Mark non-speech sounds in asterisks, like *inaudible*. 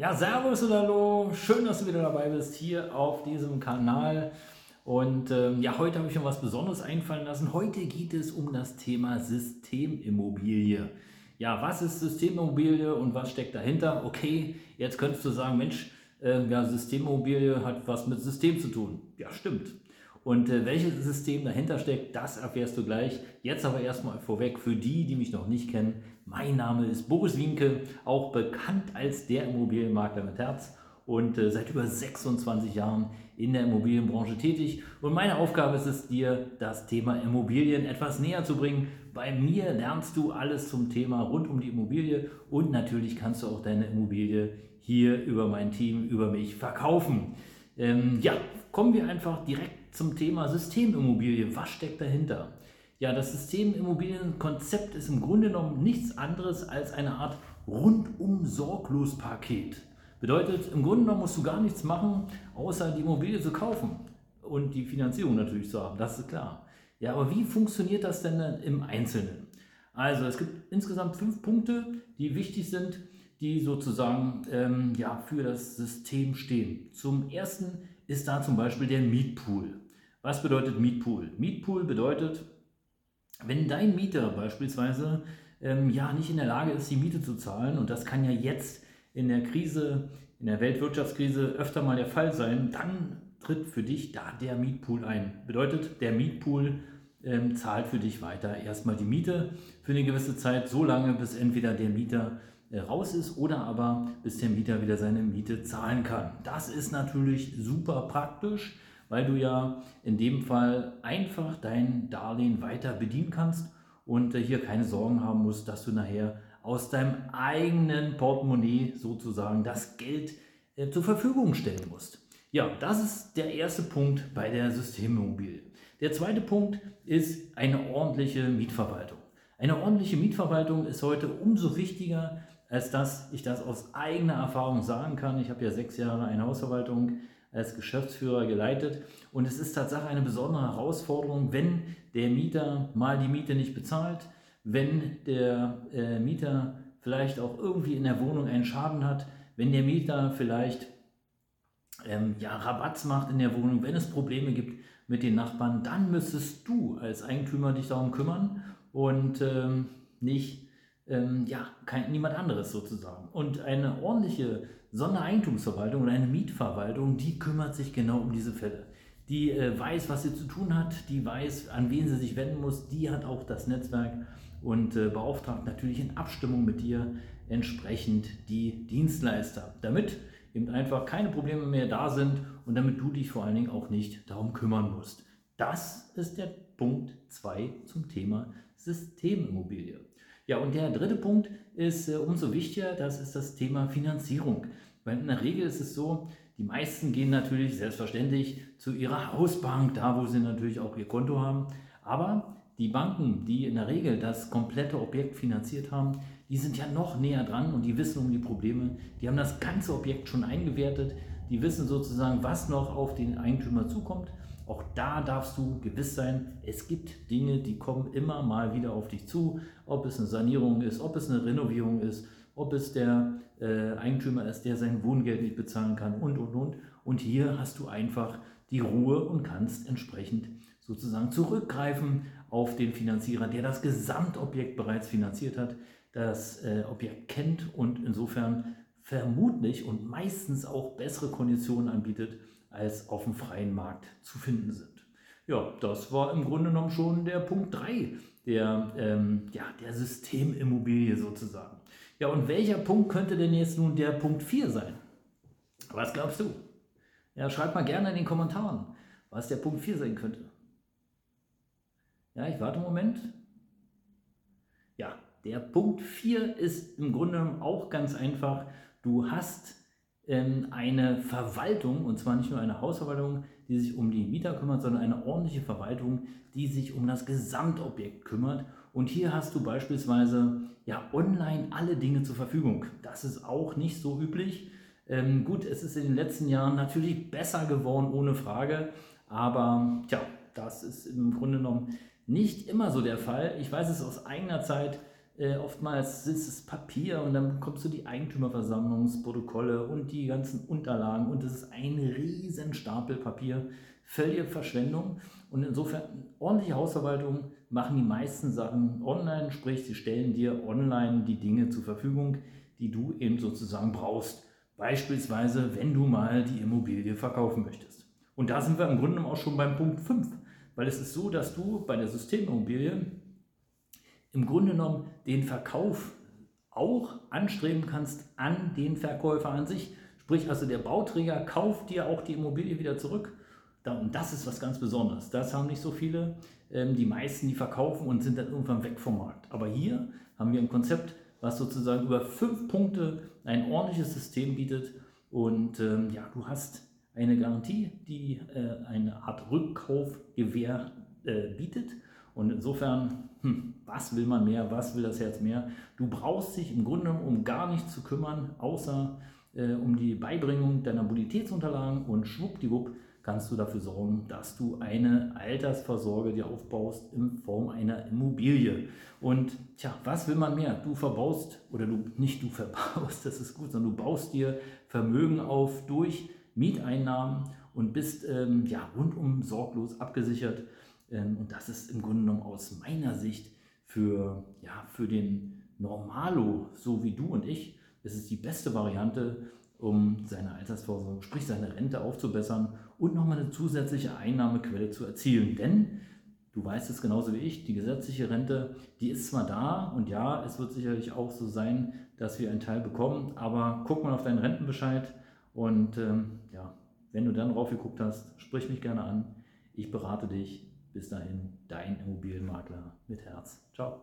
Ja, Servus und Hallo, schön, dass du wieder dabei bist hier auf diesem Kanal. Und ähm, ja, heute habe ich mir was Besonderes einfallen lassen. Heute geht es um das Thema Systemimmobilie. Ja, was ist Systemimmobilie und was steckt dahinter? Okay, jetzt könntest du sagen, Mensch, äh, ja, Systemimmobilie hat was mit System zu tun. Ja, stimmt. Und äh, welches System dahinter steckt, das erfährst du gleich. Jetzt aber erstmal vorweg für die, die mich noch nicht kennen. Mein Name ist Boris Winke, auch bekannt als der Immobilienmakler mit Herz und äh, seit über 26 Jahren in der Immobilienbranche tätig. Und meine Aufgabe ist es, dir das Thema Immobilien etwas näher zu bringen. Bei mir lernst du alles zum Thema rund um die Immobilie und natürlich kannst du auch deine Immobilie hier über mein Team, über mich verkaufen. Ähm, ja, kommen wir einfach direkt zum Thema Systemimmobilie. Was steckt dahinter? Ja, das Systemimmobilienkonzept ist im Grunde genommen nichts anderes als eine Art rundum sorglos Paket. Bedeutet, im Grunde genommen musst du gar nichts machen, außer die Immobilie zu kaufen und die Finanzierung natürlich zu haben, das ist klar. Ja, aber wie funktioniert das denn im Einzelnen? Also es gibt insgesamt fünf Punkte, die wichtig sind, die sozusagen ähm, ja, für das System stehen. Zum ersten ist da zum Beispiel der Mietpool. Was bedeutet Mietpool? Mietpool bedeutet, wenn dein Mieter beispielsweise ähm, ja nicht in der Lage ist, die Miete zu zahlen, und das kann ja jetzt in der Krise, in der Weltwirtschaftskrise öfter mal der Fall sein, dann tritt für dich da der Mietpool ein. Bedeutet, der Mietpool ähm, zahlt für dich weiter erstmal die Miete für eine gewisse Zeit, so lange, bis entweder der Mieter äh, raus ist oder aber bis der Mieter wieder seine Miete zahlen kann. Das ist natürlich super praktisch, weil du ja in dem Fall einfach dein Darlehen weiter bedienen kannst und äh, hier keine Sorgen haben musst, dass du nachher aus deinem eigenen Portemonnaie sozusagen das Geld äh, zur Verfügung stellen musst. Ja, das ist der erste Punkt bei der Systemimmobilie. Der zweite Punkt ist eine ordentliche Mietverwaltung. Eine ordentliche Mietverwaltung ist heute umso wichtiger, als dass ich das aus eigener Erfahrung sagen kann. Ich habe ja sechs Jahre eine Hausverwaltung als Geschäftsführer geleitet. Und es ist tatsächlich eine besondere Herausforderung, wenn der Mieter mal die Miete nicht bezahlt, wenn der äh, Mieter vielleicht auch irgendwie in der Wohnung einen Schaden hat, wenn der Mieter vielleicht ähm, ja, Rabatz macht in der Wohnung, wenn es Probleme gibt mit den Nachbarn, dann müsstest du als Eigentümer dich darum kümmern und ähm, nicht ähm, ja, kein, niemand anderes sozusagen. Und eine ordentliche Sondereigentumsverwaltung oder eine Mietverwaltung, die kümmert sich genau um diese Fälle. Die äh, weiß, was sie zu tun hat, die weiß, an wen sie sich wenden muss, die hat auch das Netzwerk und äh, beauftragt natürlich in Abstimmung mit dir entsprechend die Dienstleister, damit eben einfach keine Probleme mehr da sind und damit du dich vor allen Dingen auch nicht darum kümmern musst. Das ist der Punkt 2 zum Thema Systemimmobilie. Ja, und der dritte Punkt ist äh, umso wichtiger, das ist das Thema Finanzierung. Weil in der Regel ist es so, die meisten gehen natürlich selbstverständlich zu ihrer Hausbank, da wo sie natürlich auch ihr Konto haben. Aber die Banken, die in der Regel das komplette Objekt finanziert haben, die sind ja noch näher dran und die wissen um die Probleme. Die haben das ganze Objekt schon eingewertet. Die wissen sozusagen, was noch auf den Eigentümer zukommt. Auch da darfst du gewiss sein, es gibt Dinge, die kommen immer mal wieder auf dich zu. Ob es eine Sanierung ist, ob es eine Renovierung ist, ob es der äh, Eigentümer ist, der sein Wohngeld nicht bezahlen kann und, und, und. Und hier hast du einfach die Ruhe und kannst entsprechend sozusagen zurückgreifen auf den Finanzierer, der das Gesamtobjekt bereits finanziert hat, das äh, Objekt kennt und insofern vermutlich und meistens auch bessere Konditionen anbietet als auf dem freien Markt zu finden sind. Ja, das war im Grunde genommen schon der Punkt 3 der, ähm, ja, der Systemimmobilie sozusagen. Ja, und welcher Punkt könnte denn jetzt nun der Punkt 4 sein? Was glaubst du? Ja, schreib mal gerne in den Kommentaren, was der Punkt 4 sein könnte. Ja, ich warte einen Moment. Ja, der Punkt 4 ist im Grunde genommen auch ganz einfach. Du hast eine Verwaltung, und zwar nicht nur eine Hausverwaltung, die sich um die Mieter kümmert, sondern eine ordentliche Verwaltung, die sich um das Gesamtobjekt kümmert. Und hier hast du beispielsweise ja online alle Dinge zur Verfügung. Das ist auch nicht so üblich. Ähm, gut, es ist in den letzten Jahren natürlich besser geworden, ohne Frage. Aber tja, das ist im Grunde genommen nicht immer so der Fall. Ich weiß es aus eigener Zeit. Äh, oftmals sitzt es Papier und dann bekommst du die Eigentümerversammlungsprotokolle und die ganzen Unterlagen und es ist ein riesen Stapel Papier. Völlige Verschwendung. Und insofern, ordentliche Hausverwaltung machen die meisten Sachen online, sprich, sie stellen dir online die Dinge zur Verfügung, die du eben sozusagen brauchst. Beispielsweise, wenn du mal die Immobilie verkaufen möchtest. Und da sind wir im Grunde auch schon beim Punkt 5. Weil es ist so, dass du bei der Systemimmobilie im Grunde genommen den Verkauf auch anstreben kannst an den Verkäufer an sich. Sprich, also der Bauträger kauft dir auch die Immobilie wieder zurück. Und das ist was ganz Besonderes. Das haben nicht so viele. Ähm, die meisten, die verkaufen und sind dann irgendwann weg vom Markt. Aber hier haben wir ein Konzept, was sozusagen über fünf Punkte ein ordentliches System bietet. Und ähm, ja, du hast eine Garantie, die äh, eine Art Rückkaufgewähr äh, bietet. Und insofern, hm, was will man mehr, was will das Herz mehr? Du brauchst dich im Grunde um gar nichts zu kümmern, außer äh, um die Beibringung deiner Bonitätsunterlagen und schwuppdiwupp kannst du dafür sorgen, dass du eine Altersvorsorge dir aufbaust in Form einer Immobilie. Und tja, was will man mehr? Du verbaust, oder du nicht du *laughs* verbaust, das ist gut, sondern du baust dir Vermögen auf durch Mieteinnahmen und bist ähm, ja, rundum sorglos abgesichert. Ähm, und das ist im Grunde genommen aus meiner Sicht für, ja, für den Normalo, so wie du und ich, ist es die beste Variante, um seine Altersvorsorge, sprich seine Rente aufzubessern und nochmal eine zusätzliche Einnahmequelle zu erzielen. Denn du weißt es genauso wie ich, die gesetzliche Rente, die ist zwar da und ja, es wird sicherlich auch so sein, dass wir einen Teil bekommen, aber guck mal auf deinen Rentenbescheid und ähm, ja, wenn du dann drauf geguckt hast, sprich mich gerne an. Ich berate dich. Bis dahin, dein Immobilienmakler mit Herz. Ciao.